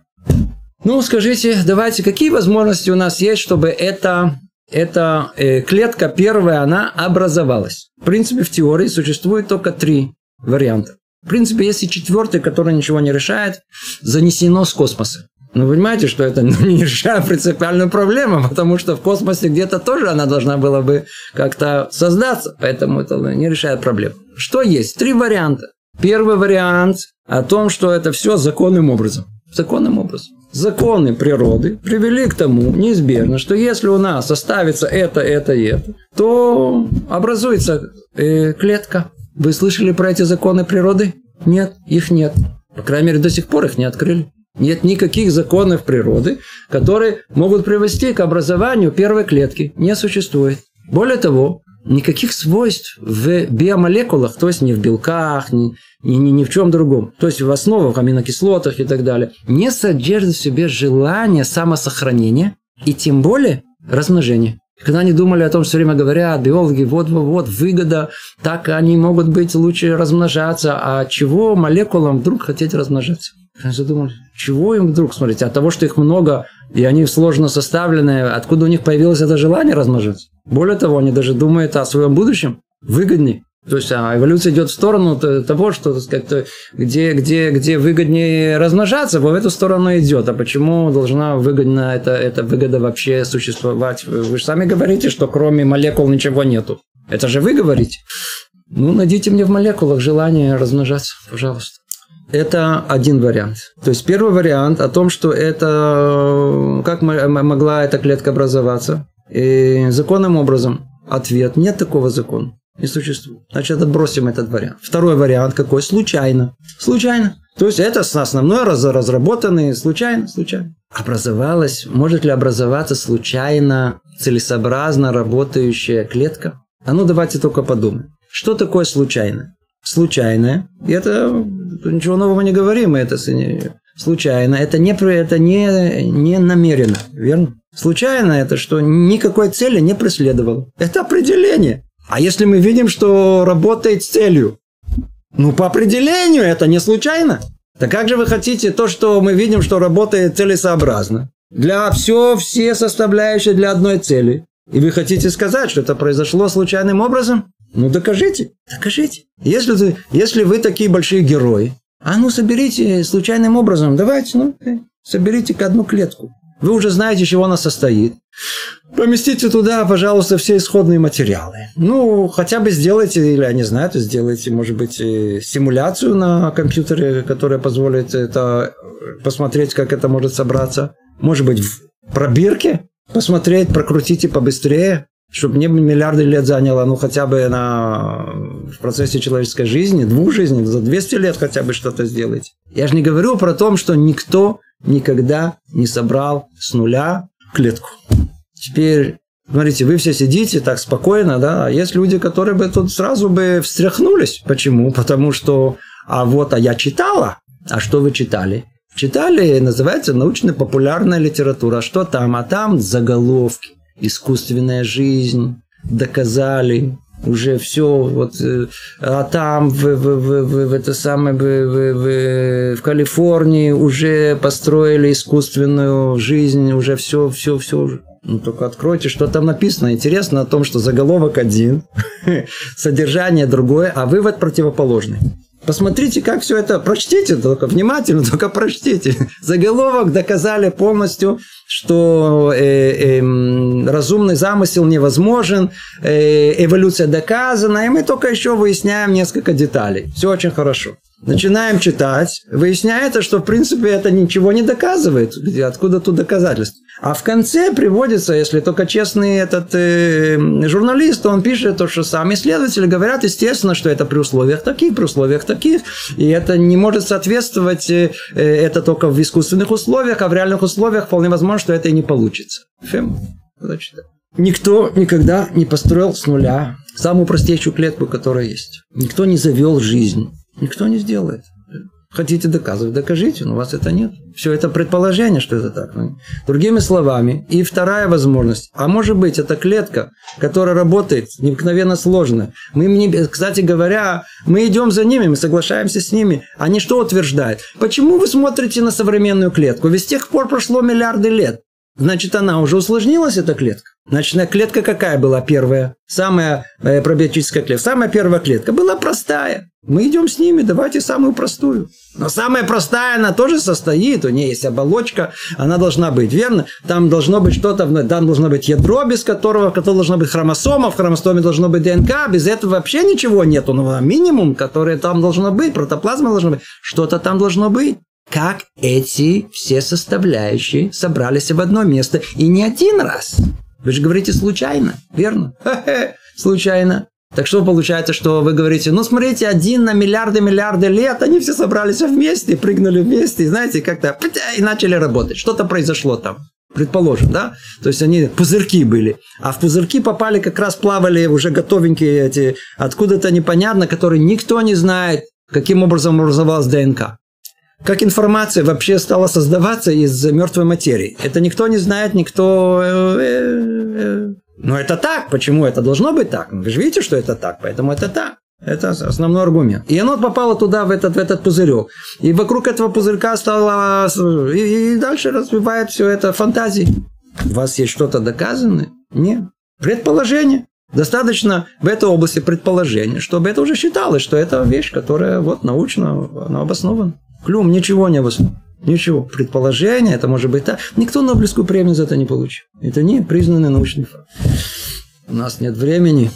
Ну, скажите, давайте, какие возможности у нас есть, чтобы это Это э, клетка первая, она образовалась. В принципе, в теории существует только три варианта. В принципе, есть и четвертый, который ничего не решает, занесено с космоса. Но вы понимаете, что это не решает принципиальную проблему, потому что в космосе где-то тоже она должна была бы как-то создаться, поэтому это не решает проблему. Что есть? Три варианта. Первый вариант о том, что это все законным образом. Законным образом. Законы природы привели к тому неизбежно, что если у нас оставится это, это и это, то образуется э, клетка. Вы слышали про эти законы природы? Нет, их нет. По крайней мере, до сих пор их не открыли. Нет никаких законов природы, которые могут привести к образованию первой клетки. Не существует. Более того, никаких свойств в биомолекулах, то есть не в белках, ни, ни, ни, ни в чем другом, то есть в основах, аминокислотах и так далее, не содержит в себе желание самосохранения и тем более размножения. Когда они думали о том, все время говорят, биологи, вот-вот-вот, выгода, так они могут быть лучше размножаться, а чего молекулам вдруг хотеть размножаться? Я задумал, чего им вдруг, смотрите, от того, что их много, и они сложно составленные, откуда у них появилось это желание размножиться? Более того, они даже думают о своем будущем выгоднее. То есть а эволюция идет в сторону того, что как-то где, где, где выгоднее размножаться, в эту сторону идет. А почему должна выгодно эта, эта выгода вообще существовать? Вы же сами говорите, что кроме молекул ничего нету. Это же вы говорите. Ну, найдите мне в молекулах желание размножаться, пожалуйста. Это один вариант. То есть первый вариант о том, что это как могла эта клетка образоваться. И законным образом ответ нет такого закона. Не существует. Значит, отбросим этот вариант. Второй вариант какой? Случайно. Случайно. То есть это основной раз, разработанный случайно, случайно. Образовалась, может ли образоваться случайно целесообразно работающая клетка? А ну давайте только подумаем. Что такое случайно? Случайное. Это ничего нового не говорим, это случайно. Это не, это не, не намеренно, верно? Случайно это, что никакой цели не преследовал. Это определение. А если мы видим, что работает с целью, ну, по определению это не случайно. Так как же вы хотите то, что мы видим, что работает целесообразно? Для все, все составляющие для одной цели. И вы хотите сказать, что это произошло случайным образом? Ну, докажите, докажите. Если, если вы такие большие герои, а ну, соберите случайным образом, давайте, ну, соберите к одну клетку. Вы уже знаете, чего она состоит. Поместите туда, пожалуйста, все исходные материалы. Ну, хотя бы сделайте, или я не знаю, сделайте, может быть, симуляцию на компьютере, которая позволит это посмотреть, как это может собраться. Может быть, в пробирке посмотреть, прокрутите побыстрее, чтобы не миллиарды лет заняло, ну, хотя бы на, в процессе человеческой жизни, двух жизней, за 200 лет хотя бы что-то сделать. Я же не говорю про то, что никто никогда не собрал с нуля клетку. Теперь, смотрите, вы все сидите так спокойно, да, а есть люди, которые бы тут сразу бы встряхнулись. Почему? Потому что, а вот, а я читала. А что вы читали? Читали, называется научно-популярная литература. Что там? А там заголовки. Искусственная жизнь. Доказали уже все, вот, э, а там, в, в, в, в, в это самое, в, в, в, в Калифорнии уже построили искусственную жизнь, уже все, все, все. Ну, только откройте, что там написано. Интересно о том, что заголовок один, содержание другое, а вывод противоположный. Посмотрите, как все это, прочтите только внимательно, только прочтите. Заголовок доказали полностью, что э, э, разумный замысел невозможен, э, эволюция доказана, и мы только еще выясняем несколько деталей. Все очень хорошо. Начинаем читать, выясняется, что в принципе это ничего не доказывает. Откуда тут доказательства? А в конце приводится, если только честный этот э, журналист, он пишет то, что сами исследователи говорят, естественно, что это при условиях таких, при условиях таких, и это не может соответствовать, э, это только в искусственных условиях, а в реальных условиях вполне возможно, что это и не получится. Фем, Никто никогда не построил с нуля самую простейшую клетку, которая есть. Никто не завел жизнь. Никто не сделает. Хотите доказывать, докажите, но у вас это нет. Все это предположение, что это так. Другими словами, и вторая возможность. А может быть, это клетка, которая работает необыкновенно сложно. Мы, кстати говоря, мы идем за ними, мы соглашаемся с ними. Они что утверждают? Почему вы смотрите на современную клетку? Ведь с тех пор прошло миллиарды лет. Значит, она уже усложнилась, эта клетка. Начальная клетка какая была первая? Самая э, пробиотическая клетка. Самая первая клетка была простая. Мы идем с ними, давайте самую простую. Но самая простая, она тоже состоит, у нее есть оболочка, она должна быть, верно? Там должно быть что-то, там должно быть ядро, без которого, которое должно быть хромосома, в хромосоме должно быть ДНК, без этого вообще ничего нету, но минимум, которое там должно быть, протоплазма должна быть, что-то там должно быть. Как эти все составляющие собрались в одно место, и не один раз. Вы же говорите случайно, верно? Ха-ха, случайно. Так что получается, что вы говорите, ну смотрите, один на миллиарды миллиарды лет, они все собрались вместе, прыгнули вместе, знаете, как-то и начали работать. Что-то произошло там. Предположим, да? То есть они пузырьки были. А в пузырьки попали, как раз плавали уже готовенькие эти, откуда-то непонятно, которые никто не знает, каким образом образовалась ДНК. Как информация вообще стала создаваться из мертвой материи. Это никто не знает, никто э, э, э, но это так. Почему это должно быть так? Вы же видите, что это так, поэтому это так. Это основной аргумент. И оно попало туда, в этот, в этот пузырек. И вокруг этого пузырька стало... И, и дальше развивает все это фантазии. У вас есть что-то доказанное? Нет. Предположение. Достаточно в этой области предположения, чтобы это уже считалось, что это вещь, которая вот научно она обоснована. Клюм ничего не обоснован. Ничего. Предположение, это может быть так. Никто Нобелевскую премию за это не получил. Это не признанный научный факт. У нас нет времени.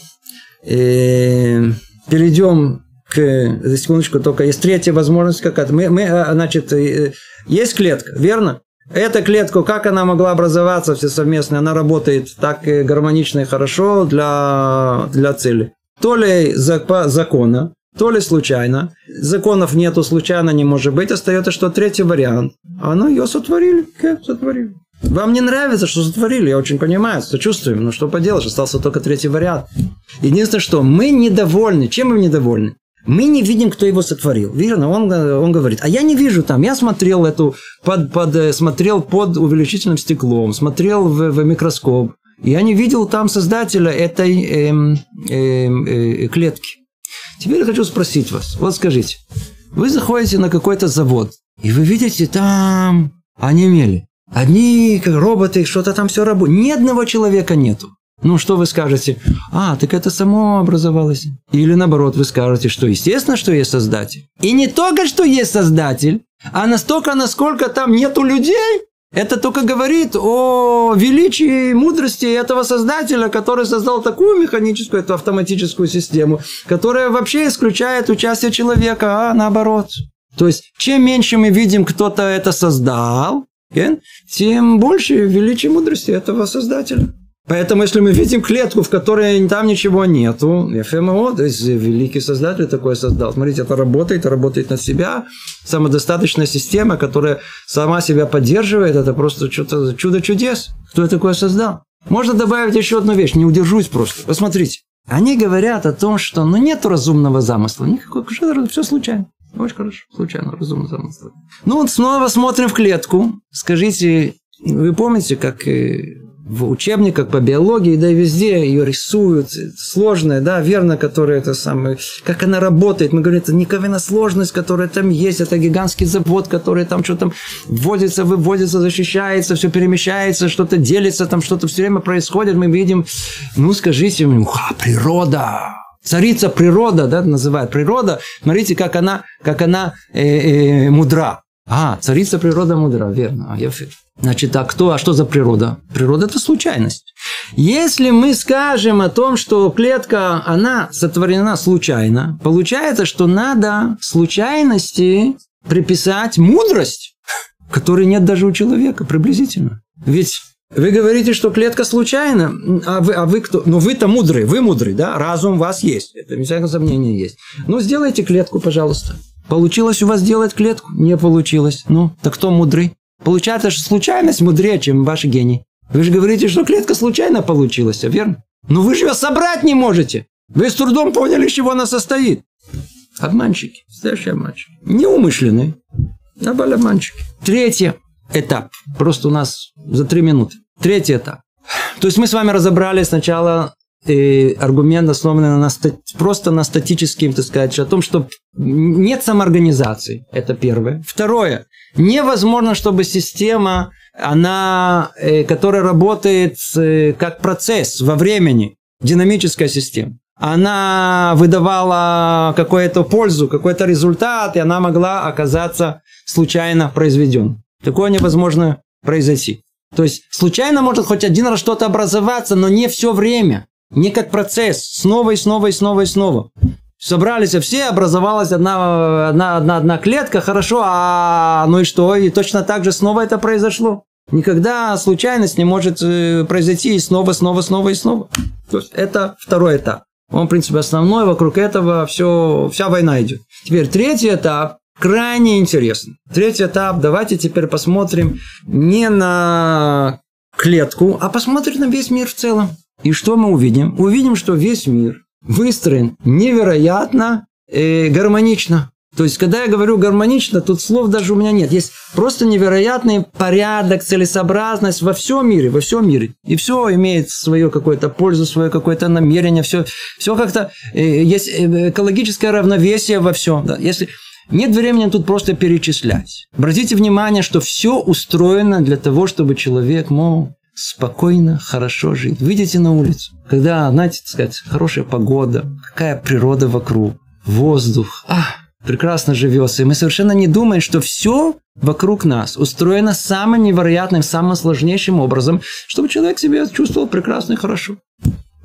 И перейдем к... За секундочку, только есть третья возможность какая-то. Мы, мы, а, значит, э, есть клетка, верно? Эта клетка, как она могла образоваться все совместно, она работает так гармонично и хорошо для, для цели. То ли закона, то ли случайно. Законов нету, случайно не может быть. Остается что третий вариант. А ну ее сотворили. Как сотворили? Вам не нравится, что сотворили, я очень понимаю, сочувствуем, но что поделаешь, остался только третий вариант. Единственное, что мы недовольны. Чем мы недовольны? Мы не видим, кто его сотворил. Верно? Он, он говорит, а я не вижу там. Я смотрел эту, под, под, э, смотрел под увеличительным стеклом, смотрел в, в микроскоп. Я не видел там создателя этой эм, эм, э, клетки. Теперь я хочу спросить вас. Вот скажите, вы заходите на какой-то завод, и вы видите там онемели. Одни как роботы, что-то там все работает. Ни одного человека нету. Ну, что вы скажете? А, так это само образовалось. Или наоборот, вы скажете, что естественно, что есть создатель. И не только, что есть создатель, а настолько, насколько там нету людей, это только говорит о величии и мудрости этого создателя, который создал такую механическую, эту автоматическую систему, которая вообще исключает участие человека, а наоборот. То есть, чем меньше мы видим, кто-то это создал, тем больше величие мудрости этого создателя. Поэтому, если мы видим клетку, в которой там ничего нету, ФМО, то есть великий создатель такое создал. Смотрите, это работает, это работает на себя. Самодостаточная система, которая сама себя поддерживает, это просто что-то чудо чудес. Кто такое создал? Можно добавить еще одну вещь, не удержусь просто. Посмотрите. Они говорят о том, что ну, нет разумного замысла. Никакого, все случайно. Очень хорошо, случайно, разумный замысел. Ну вот снова смотрим в клетку. Скажите, вы помните, как э, в учебниках по биологии, да и везде ее рисуют, сложная, да, верно, которая это самое, как она работает, мы говорим, это никакая сложность, которая там есть, это гигантский завод, который там что-то вводится, выводится, защищается, все перемещается, что-то делится, там что-то все время происходит, мы видим, ну, скажите уха, природа, царица природа, да, называют природа, смотрите, как она, как она э, э, мудра. А, царица природа мудра, верно, а Значит, а кто, а что за природа? Природа – это случайность. Если мы скажем о том, что клетка, она сотворена случайно, получается, что надо случайности приписать мудрость, которой нет даже у человека, приблизительно. Ведь вы говорите, что клетка случайна, а вы, а вы кто? Ну, вы-то мудрый, вы мудрый, да? Разум у вас есть, это без всякого сомнения есть. Ну, сделайте клетку, пожалуйста. Получилось у вас сделать клетку? Не получилось. Ну, так кто мудрый? Получается, что случайность мудрее, чем ваш гений. Вы же говорите, что клетка случайно получилась, верно? Но вы же ее собрать не можете. Вы с трудом поняли, из чего она состоит. Обманщики, настоящие обманщики. Неумышленные, а обманщики. Третий этап. Просто у нас за три минуты. Третий этап. То есть мы с вами разобрали сначала э, аргумент основан на, просто на статическим, так сказать, о том, что нет самоорганизации. Это первое. Второе. Невозможно, чтобы система, она, э, которая работает э, как процесс во времени, динамическая система, она выдавала какую-то пользу, какой-то результат, и она могла оказаться случайно произведен. Такое невозможно произойти. То есть случайно может хоть один раз что-то образоваться, но не все время. Не как процесс. Снова и снова и снова и снова. Собрались все, образовалась одна, одна, одна, одна клетка, хорошо, а ну и что? И точно так же снова это произошло. Никогда случайность не может э, произойти и снова, снова, снова и снова. То есть это второй этап. Он, в принципе, основной, вокруг этого все, вся война идет. Теперь третий этап крайне интересный. Третий этап, давайте теперь посмотрим не на клетку, а посмотрим на весь мир в целом. И что мы увидим? Увидим, что весь мир выстроен невероятно э, гармонично. То есть, когда я говорю гармонично, тут слов даже у меня нет. Есть просто невероятный порядок, целесообразность во всем мире, во всем мире. И все имеет свою какую-то пользу, свое какое-то намерение, все, все как-то... Э, есть э, экологическое равновесие во всем. Да? Если нет времени тут просто перечислять. Обратите внимание, что все устроено для того, чтобы человек мог спокойно, хорошо жить. Выйдите на улицу, когда, знаете, так сказать, хорошая погода, какая природа вокруг, воздух, а, прекрасно живется. И мы совершенно не думаем, что все вокруг нас устроено самым невероятным, самым сложнейшим образом, чтобы человек себя чувствовал прекрасно и хорошо.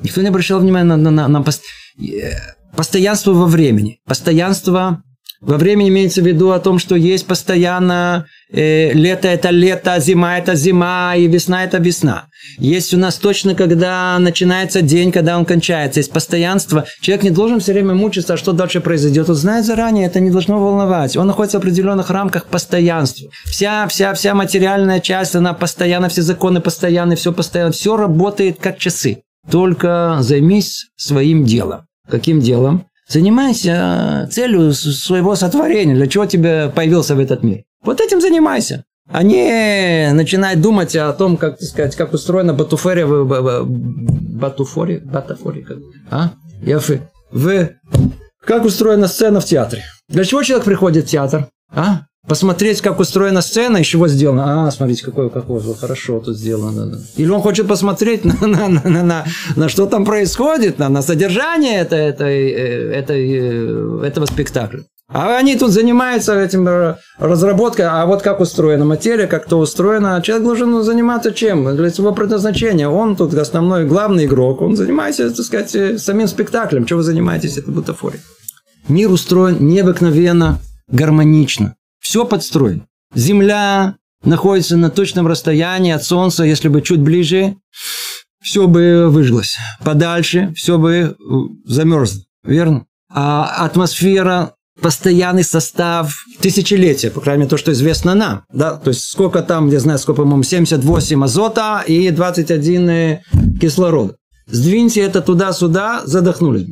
Никто не обращал внимания на, на, на, на пост... Э, постоянство во времени, постоянство во времени имеется в виду о том, что есть постоянно э, лето это лето, зима это зима, и весна это весна. Есть у нас точно, когда начинается день, когда он кончается. Есть постоянство. Человек не должен все время мучиться, а что дальше произойдет. Он знает заранее, это не должно волновать. Он находится в определенных рамках постоянства. Вся, вся, вся материальная часть, она постоянно, все законы постоянны, все постоянно. Все работает как часы. Только займись своим делом. Каким делом? Занимайся целью своего сотворения, для чего тебе появился в этот мир. Вот этим занимайся. А не начинай думать о том, как, так сказать, как устроена батуфория в батуфоре, батафоре, как, а? Яфы. В как устроена сцена в театре. Для чего человек приходит в театр? А? посмотреть, как устроена сцена, из чего сделано. А, смотрите, какое, какое хорошо тут сделано. Да. Или он хочет посмотреть на, на, на, на, на что там происходит, на, на содержание это, это, это, этого спектакля. А они тут занимаются этим разработкой, а вот как устроена материя, как то устроено. Человек должен заниматься чем? Для своего предназначения. Он тут основной, главный игрок. Он занимается, так сказать, самим спектаклем. Чем вы занимаетесь? Это бутафория. Мир устроен необыкновенно гармонично. Все подстроено. Земля находится на точном расстоянии от Солнца, если бы чуть ближе, все бы выжглось. Подальше все бы э, замерзло. Верно? А атмосфера постоянный состав тысячелетия, по крайней мере, то, что известно нам. Да? То есть, сколько там, я знаю, сколько, по-моему, 78 азота и 21 э, кислорода. Сдвиньте это туда-сюда, задохнулись.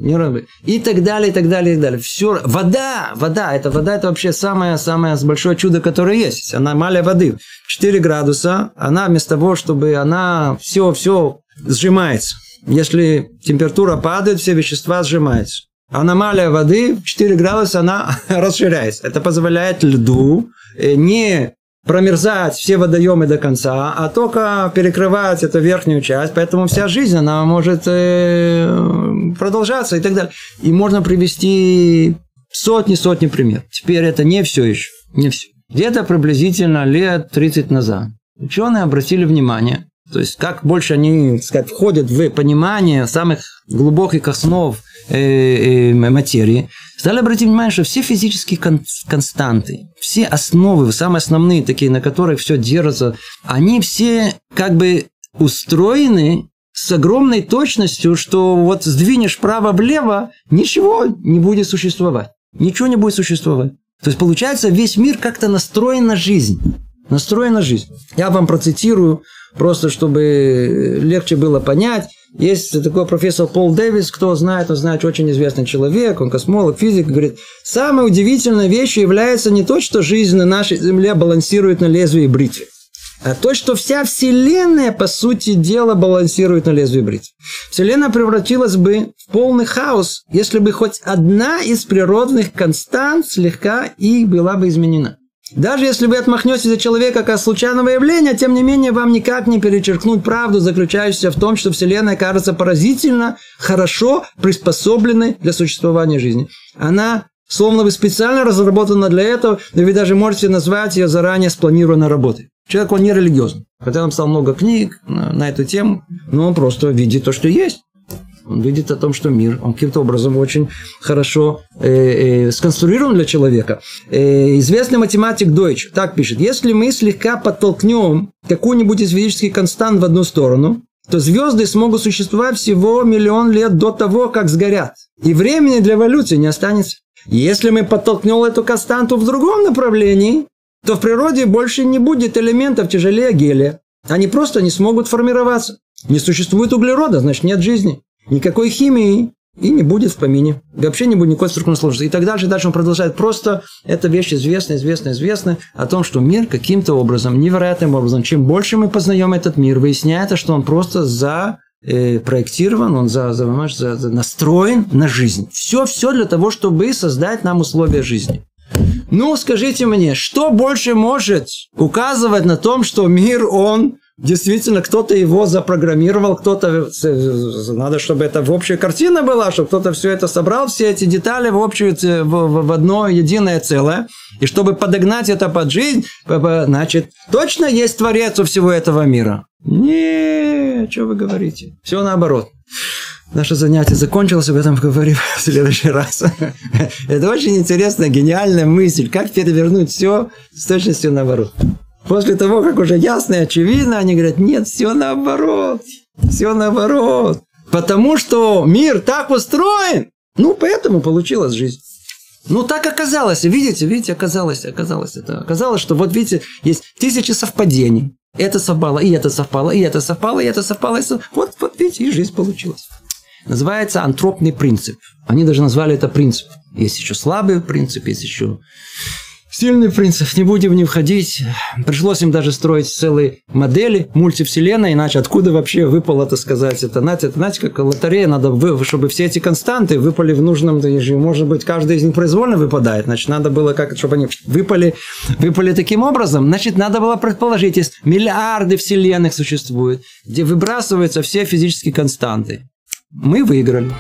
И так далее, и так далее, и так далее. Все. Вода, вода, это вода, это вообще самое-самое большое чудо, которое есть. Аномалия воды. 4 градуса, она вместо того, чтобы она все-все сжимается. Если температура падает, все вещества сжимаются. Аномалия воды 4 градуса, она расширяется. Это позволяет льду э, не промерзать все водоемы до конца, а только перекрывать эту верхнюю часть, поэтому вся жизнь, она может э, продолжаться и так далее. И можно привести сотни-сотни примеров. Теперь это не все еще, не все. Где-то приблизительно лет 30 назад ученые обратили внимание, то есть как больше они, так сказать, входят в понимание самых глубоких основ э, э, материи, стали обратить внимание, что все физические кон- константы, все основы, самые основные такие, на которых все держится, они все как бы устроены с огромной точностью, что вот сдвинешь право-влево, ничего не будет существовать. Ничего не будет существовать. То есть, получается, весь мир как-то настроен на жизнь. Настроен на жизнь. Я вам процитирую, просто чтобы легче было понять. Есть такой профессор Пол Дэвис, кто знает, он знает, очень известный человек, он космолог, физик, говорит, самой удивительной вещью является не то, что жизнь на нашей Земле балансирует на лезвии бритвы. а то, что вся Вселенная, по сути дела, балансирует на лезвии бритвы. Вселенная превратилась бы в полный хаос, если бы хоть одна из природных констант слегка и была бы изменена. Даже если вы отмахнетесь за человека как случайного явления, тем не менее вам никак не перечеркнуть правду, заключающуюся в том, что Вселенная кажется поразительно, хорошо приспособленной для существования жизни. Она словно бы специально разработана для этого, и вы даже можете назвать ее заранее спланированной работой. Человек, он не религиозный. Хотя он писал много книг на эту тему, но он просто видит то, что есть. Он видит о том, что мир, он каким-то образом очень хорошо э, э, сконструирован для человека. Э, известный математик Дойч так пишет. Если мы слегка подтолкнем какую-нибудь из физических констант в одну сторону, то звезды смогут существовать всего миллион лет до того, как сгорят. И времени для эволюции не останется. Если мы подтолкнем эту константу в другом направлении, то в природе больше не будет элементов тяжелее гелия. Они просто не смогут формироваться. Не существует углерода, значит нет жизни никакой химии и не будет в помине. Вообще не будет никакой структурной сложности. И так дальше. Дальше он продолжает. Просто эта вещь известна, известна, известна о том, что мир каким-то образом, невероятным образом, чем больше мы познаем этот мир, выясняется, что он просто за э, проектирован, он за, за, за, за настроен на жизнь. Все, все для того, чтобы создать нам условия жизни. Ну, скажите мне, что больше может указывать на том, что мир, он Действительно, кто-то его запрограммировал, кто-то... Надо, чтобы это в общая картина была, чтобы кто-то все это собрал, все эти детали в общую, в, в одно единое целое. И чтобы подогнать это под жизнь, значит, точно есть творец у всего этого мира? Не, что вы говорите? Все наоборот. Наше занятие закончилось, об этом поговорим в следующий раз. Это очень интересная, гениальная мысль, как перевернуть все с точностью наоборот. После того, как уже ясно и очевидно, они говорят, нет, все наоборот. Все наоборот. Потому что мир так устроен. Ну, поэтому получилась жизнь. Ну, так оказалось. Видите, видите, оказалось, оказалось это. Оказалось, что вот видите, есть тысячи совпадений. Это совпало, и это совпало, и это совпало, и это совпало. И совпало. Вот, вот видите, и жизнь получилась. Называется антропный принцип. Они даже назвали это принцип. Есть еще слабый принцип, есть еще Сильный принцип, не будем них входить. Пришлось им даже строить целые модели мультивселенной, иначе откуда вообще выпало, это сказать, это, знаете, это, знаете, как лотерея, надо, чтобы все эти константы выпали в нужном, может быть, каждый из них произвольно выпадает, значит, надо было как, чтобы они выпали, выпали таким образом, значит, надо было предположить, есть миллиарды вселенных существует, где выбрасываются все физические константы. Мы выиграли.